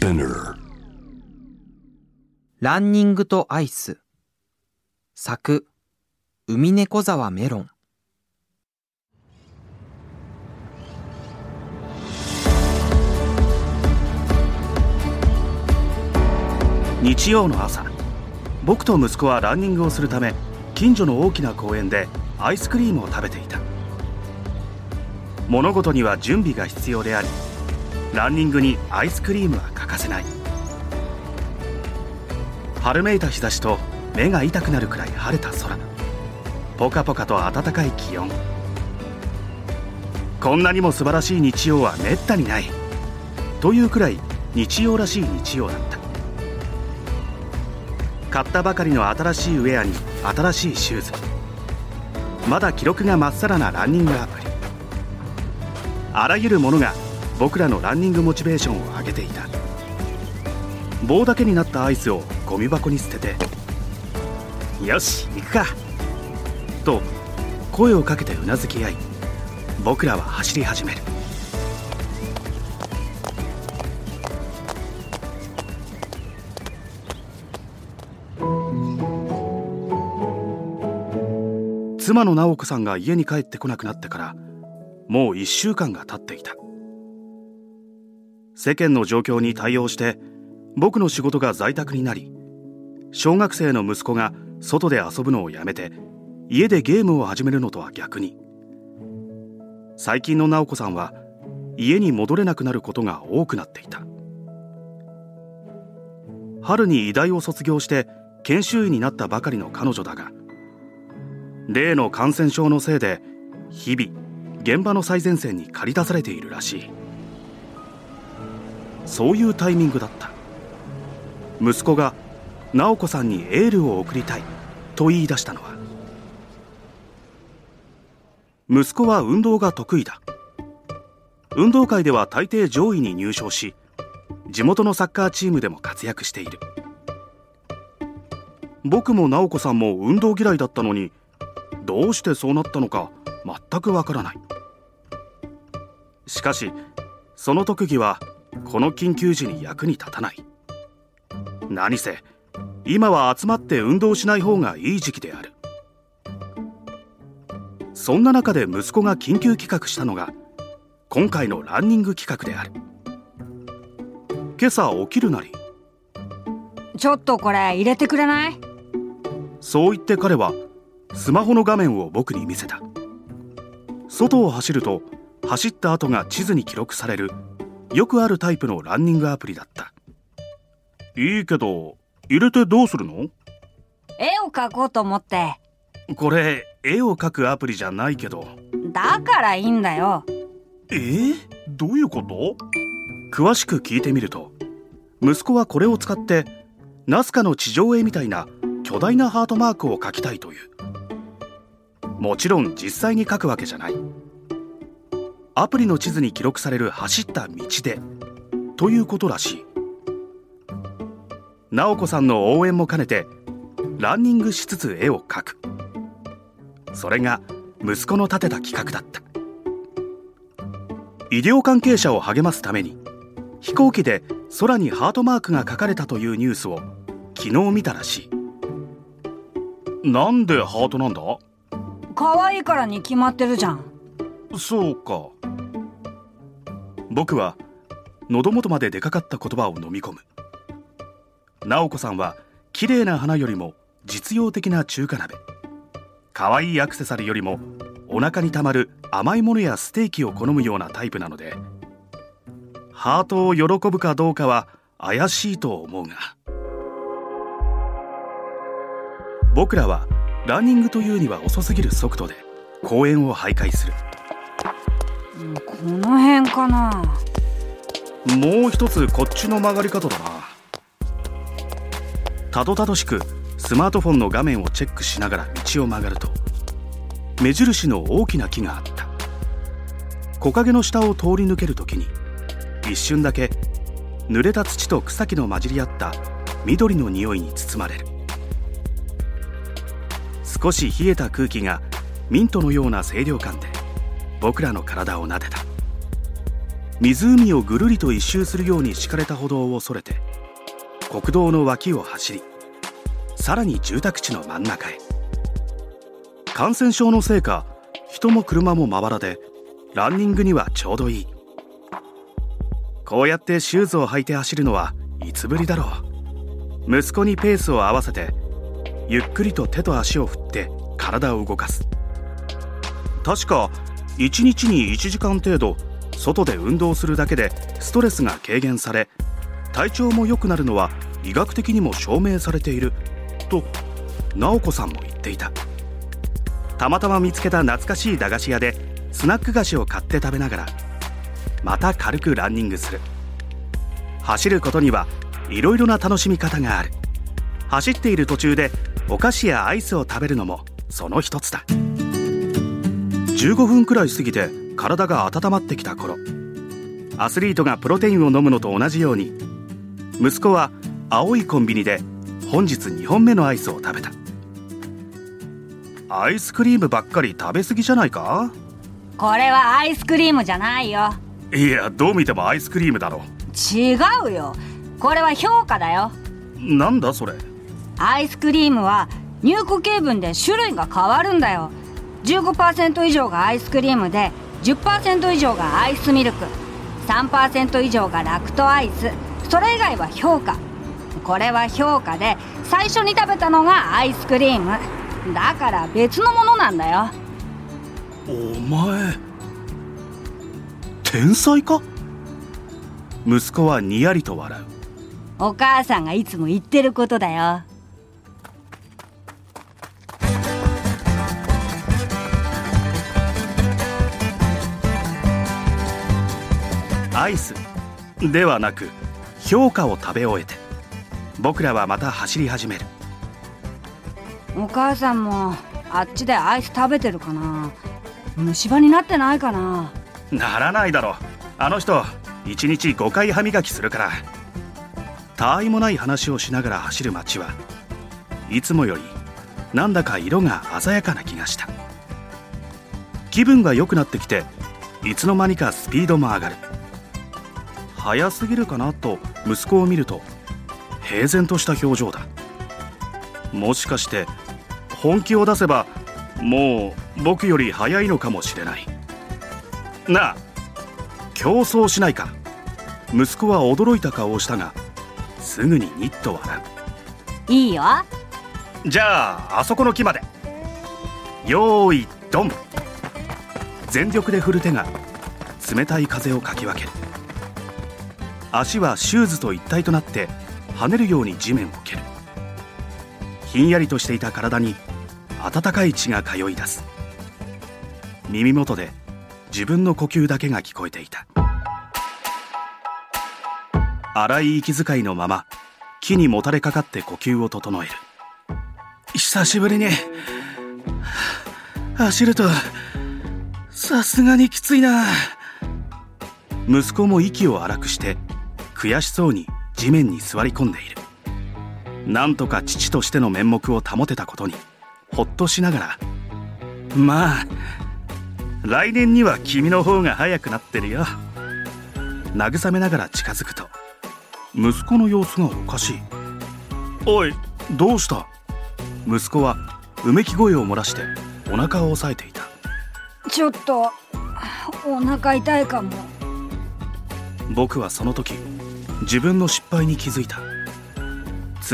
Spinner. ランニングとアイス。作海猫沢メロン。日曜の朝。僕と息子はランニングをするため近所の大きな公園でアイスクリームを食べていた。物事には準備が必要でありランニングにアイスクリームは欠かせない。春めいた日差しと目が痛くなるくらい晴れた空。ポカポカと暖かい気温。こんなにも素晴らしい日曜はめったにない。というくらい日曜らしい日曜だった。買ったばかりの新しいウェアに新しいシューズ。まだ記録がまっさらなランニングアプリ。あらゆるものが僕らのランニングモチベーションを上げていた棒だけになったアイスをゴミ箱に捨てて「よし行くか!」と声をかけてうなずき合い僕らは走り始める妻の直子さんが家に帰ってこなくなってからもう1週間が経っていた世間の状況に対応して僕の仕事が在宅になり小学生の息子が外で遊ぶのをやめて家でゲームを始めるのとは逆に最近の直子さんは家に戻れなくなることが多くなっていた。春に医大を卒業して研修医になったばかりの彼女だが例の感染症のせいで日々現場の最前線に駆り出されているらしい。そういうタイミングだった。息子が直子さんにエールを送りたいと言い出したのは。息子は運動が得意だ。運動会では大抵上位に入賞し地元のサッカーチームでも活躍している。僕も直子さんも運動嫌いだったのにどうしてそうなったのか全くわからない。しかしその特技はこの緊急時に役に立たない。何せ今は集まって運動しない方がいい時期である。そんな中で息子が緊急企画したのが今回のランニング企画である。今朝起きるなり。ちょっとこれ入れてくれない？そう言って彼はスマホの画面を僕に見せた外を走ると走った後が地図に記録されるよくあるタイプのランニングアプリだった。いいけど入れてどうするの？絵を描こうと思って。これ絵を描くアプリじゃないけど。だからいいんだよ。え？ー、どういうこと？詳しく聞いてみると息子はこれを使ってナスカの地上絵みたいな巨大なハートマークを描きたいという。もちろん実際に描くわけじゃないアプリの地図に記録される走った道でということらしい。直子さんの応援も兼ねてランニングしつつ絵を描く。それが息子の立てた企画だった。医療関係者を励ますために飛行機で空にハートマークが書かれたというニュースを昨日見たらしい。なんでハートなんだ？可愛いからに決まってるじゃん。そうか僕は喉元まで出かかった言葉を飲み込む。直子さんは綺麗な花よりも実用的な中華鍋。可愛いアクセサリーよりもお腹にたまる甘いものやステーキを好むようなタイプなのでハートを喜ぶかどうかは怪しいと思うが。僕らはランニングというには遅すぎる速度で公園を徘徊する。この辺かな。もう一つこっちの曲がり方だな。たどたどしくスマートフォンの画面をチェックしながら道を曲がると目印の大きな木があった。木陰の下を通り抜けるときに一瞬だけ濡れた土と草木の混じり合った緑の匂いに包まれる。少し冷えた空気がミントのような清涼感で僕らの体を撫でた。湖をぐるりと一周するように敷かれた歩道をそれて国道の脇を走りさらに住宅地の真ん中へ。感染症のせいか人も車もまばらでランニングにはちょうどいい。こうやってシューズを履いて走るのはいつぶりだろう。息子にペースを合わせてゆっくりと手と足を振って体を動かす。確か1日に1時間程度外で運動するだけでストレスが軽減され体調も良くなるのは医学的にも証明されていると直子さんも言っていた。たまたま見つけた懐かしい駄菓子屋でスナック菓子を買って食べながらまた軽くランニングする。走ることにはいろいろな楽しみ方がある。走っている途中でお菓子やアイスを食べるのもその一つだ。15分くらい過ぎて体が温まってきた頃アスリートがプロテインを飲むのと同じように息子は青いコンビニで本日2本目のアイスを食べた。アイスクリームばっかり食べ過ぎじゃないか？これはアイスクリームじゃないよ。いやどう見てもアイスクリームだろ。違うよ。これは評価だよ。なんだそれ？アイスクリームは入固形分で種類が変わるんだよ15%以上がアイスクリームで10%以上がアイスミルク3%以上がラクトアイス。それ以外は評価。これは評価で最初に食べたのがアイスクリーム。だから別のものなんだよ。お前天才か？息子はにやりと笑う。お母さんがいつも言ってることだよアイス。ではなく評価を食べ終えて。僕らはまた走り始める。お母さんもあっちでアイス食べてるかな。虫歯になってないかな。ならないだろあの人1日5回歯磨きするから。たわいもない話をしながら走る街はいつもよりなんだか色が鮮やかな気がした。気分が良くなってきていつの間にかスピードも上がる早すぎるかなと息子を見ると平然とした表情だ。もしかして本気を出せばもう僕より早いのかもしれない。なあ競争しないか息子は驚いた顔をしたがすぐにニッと笑う。いいよ。じゃああそこの木まで。よーいドン。全力で振る手が冷たい風をかき分ける足はシューズと一体となって跳ねるように地面を蹴る。ひんやりとしていた体に温かい血が通い出す。耳元で自分の呼吸だけが聞こえていた。荒い息遣いのまま木にもたれかかって呼吸を整える。久しぶりに走るとさすがにきついな。息子も息を荒くして悔しそうに地面に座り込んでいる。なんとか父としての面目を保てたことにほっとしながらまあ来年には君の方が早くなってるよ。慰めながら近づくと息子の様子がおかしい。おいどうした？息子はうめき声を漏らしてお腹を押さえていた。ちょっとお腹痛いかも。僕はその時自分の失敗に気づいた。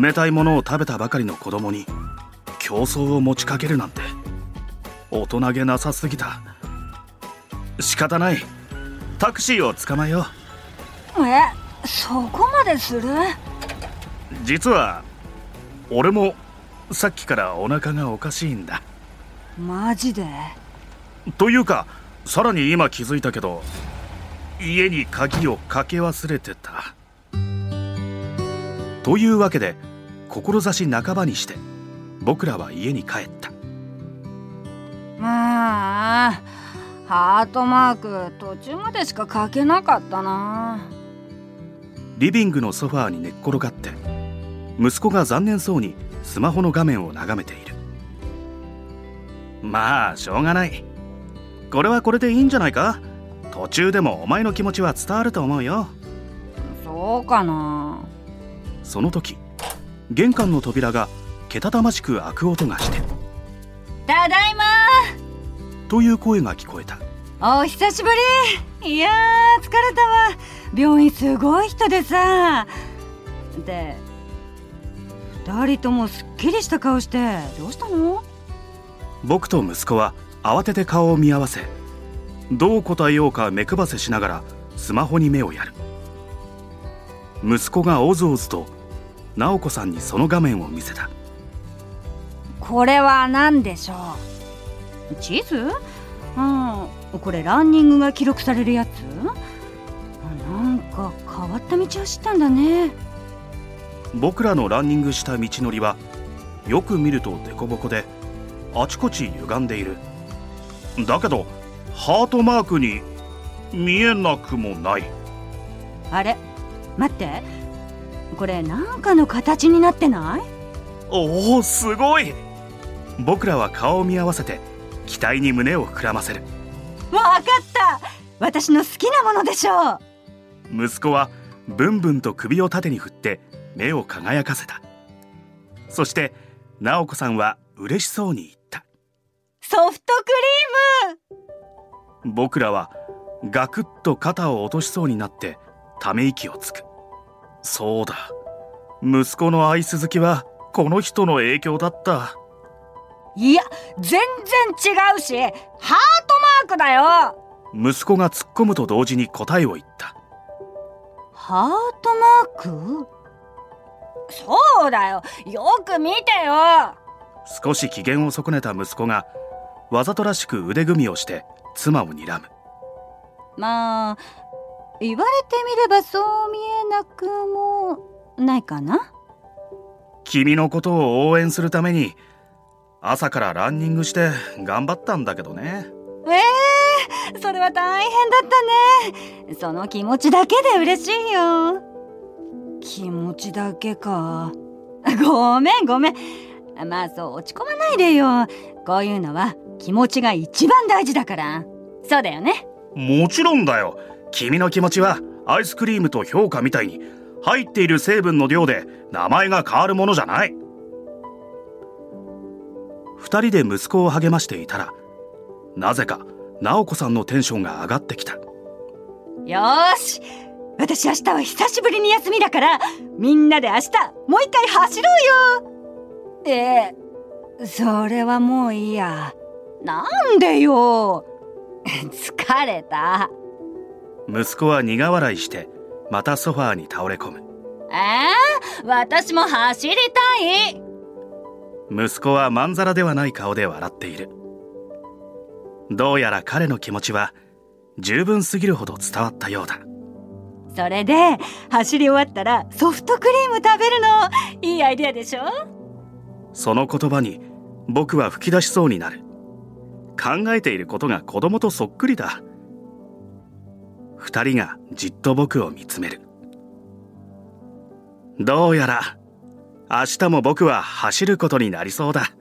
冷たいものを食べたばかりの子供に競争を持ちかけるなんて大人げなさすぎた。仕方ない。タクシーを捕まえよう。えそこまでする？実は俺もさっきからお腹がおかしいんだ。マジで？というかさらに今気づいたけど家に鍵をかけ忘れてた。というわけで志半ばにして僕らは家に帰った。まあハートマーク途中までしか書けなかったな。リビングのソファーに寝っ転がって息子が残念そうにスマホの画面を眺めている。まあしょうがない。これはこれでいいんじゃないか？途中でもお前の気持ちは伝わると思うよ。そうかな。その時玄関の扉がけたたましく開く音がしてただいま。という声が聞こえた。お久しぶり。いやー疲れたわ。病院すごい人でさ。で二人ともすっきりした顔してどうしたの？僕と息子は慌てて顔を見合わせどう答えようか目くばせしながらスマホに目をやる。息子がおずおずと直子さんにその画面を見せた。これは何でしょう？地図？うん。これランニングが記録されるやつ？なんか変わった道走ったんだね。僕らのランニングした道のりはよく見ると凸凹であちこち歪んでいる。だけどハートマークに見えなくもない。あれ？待って。これなんかの形になってない？おおすごい。僕らは顔を見合わせて期待に胸を膨らませる。わかった。私の好きなものでしょう。息子はブンブンと首を縦に振って目を輝かせた。そして直子さんは嬉しそうに言った。ソフトクリーム僕らはガクッと肩を落としそうになってため息をつく。そうだ。息子のアイス好きはこの人の影響だった。いや全然違うしハートマークだよ。息子が突っ込むと同時に答えを言った。ハートマーク？そうだよ。よく見てよ。少し機嫌を損ねた息子がわざとらしく腕組みをして妻を睨む。まあ言われてみればそう見えなくもないかな。君のことを応援するために朝からランニングして頑張ったんだけどね。えー、それは大変だったね。その気持ちだけで嬉しいよ。気持ちだけか。ごめんごめん。まあそう落ち込まないでよ。こういうのは気持ちが一番大事だから。そうだよね。もちろんだよ。君の気持ちはアイスクリームと評価みたいに入っている成分の量で名前が変わるものじゃない。二人で息子を励ましていたらなぜか直子さんのテンションが上がってきた。よーし。私明日は久しぶりに休みだからみんなで明日もう一回走ろうよ。えー、それはもういいやなんでよ。疲れた。息子は苦笑いしてまたソファーに倒れ込む。えー、私も走りたい。息子はまんざらではない顔で笑っている。どうやら彼の気持ちは十分すぎるほど伝わったようだ。それで走り終わったらソフトクリーム食べるの？いいアイデアでしょ？その言葉に僕は吹き出しそうになる考えていることが子供とそっくりだ。2人がじっと僕を見つめる。どうやら明日も僕は走ることになりそうだ。